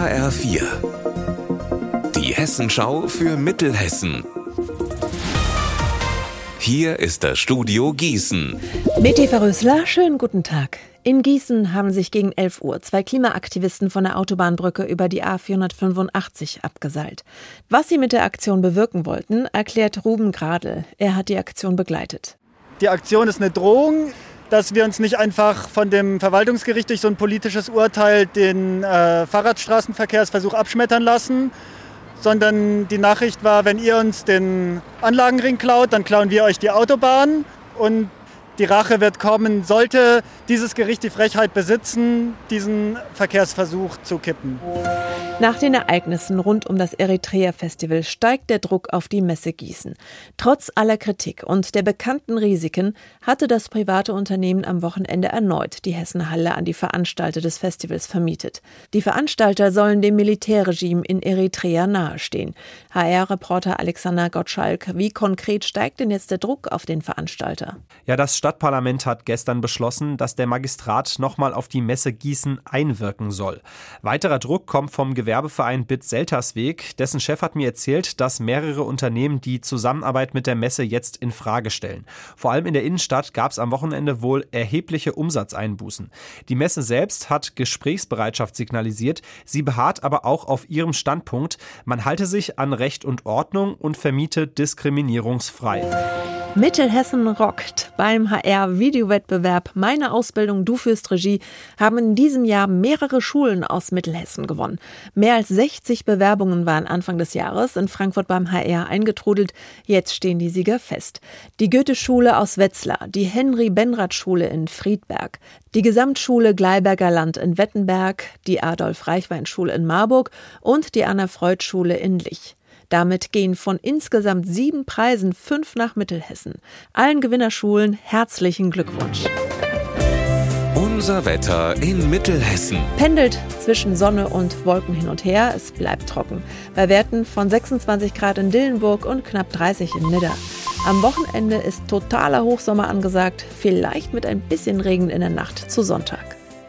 HR4. Die Hessenschau für Mittelhessen. Hier ist das Studio Gießen. Mit Eva Rösler, schönen guten Tag. In Gießen haben sich gegen 11 Uhr zwei Klimaaktivisten von der Autobahnbrücke über die A485 abgeseilt. Was sie mit der Aktion bewirken wollten, erklärt Ruben Gradl. Er hat die Aktion begleitet. Die Aktion ist eine Drohung dass wir uns nicht einfach von dem Verwaltungsgericht durch so ein politisches Urteil den äh, Fahrradstraßenverkehrsversuch abschmettern lassen, sondern die Nachricht war, wenn ihr uns den Anlagenring klaut, dann klauen wir euch die Autobahn und die Rache wird kommen, sollte dieses Gericht die Frechheit besitzen, diesen Verkehrsversuch zu kippen. Nach den Ereignissen rund um das Eritrea-Festival steigt der Druck auf die Messe Gießen. Trotz aller Kritik und der bekannten Risiken hatte das private Unternehmen am Wochenende erneut die Hessenhalle an die Veranstalter des Festivals vermietet. Die Veranstalter sollen dem Militärregime in Eritrea nahestehen. HR-Reporter Alexander Gottschalk, wie konkret steigt denn jetzt der Druck auf den Veranstalter? Ja, das Stadtparlament hat gestern beschlossen, dass der Magistrat nochmal auf die Messe Gießen einwirken soll. Weiterer Druck kommt vom Gewerbe Gewerbeverein BIT Seltersweg. Dessen Chef hat mir erzählt, dass mehrere Unternehmen die Zusammenarbeit mit der Messe jetzt in Frage stellen. Vor allem in der Innenstadt gab es am Wochenende wohl erhebliche Umsatzeinbußen. Die Messe selbst hat Gesprächsbereitschaft signalisiert. Sie beharrt aber auch auf ihrem Standpunkt. Man halte sich an Recht und Ordnung und vermiete diskriminierungsfrei. Mittelhessen rockt. Beim HR-Videowettbewerb Meine Ausbildung, du führst Regie haben in diesem Jahr mehrere Schulen aus Mittelhessen gewonnen. Mehr als 60 Bewerbungen waren Anfang des Jahres in Frankfurt beim HR eingetrudelt. Jetzt stehen die Sieger fest. Die Goethe-Schule aus Wetzlar, die Henry-Benrath-Schule in Friedberg, die Gesamtschule Gleiberger Land in Wettenberg, die Adolf-Reichwein-Schule in Marburg und die Anna-Freud-Schule in Lich. Damit gehen von insgesamt sieben Preisen fünf nach Mittelhessen. Allen Gewinnerschulen herzlichen Glückwunsch. Unser Wetter in Mittelhessen. Pendelt zwischen Sonne und Wolken hin und her. Es bleibt trocken. Bei Werten von 26 Grad in Dillenburg und knapp 30 in Nidda. Am Wochenende ist totaler Hochsommer angesagt, vielleicht mit ein bisschen Regen in der Nacht zu Sonntag.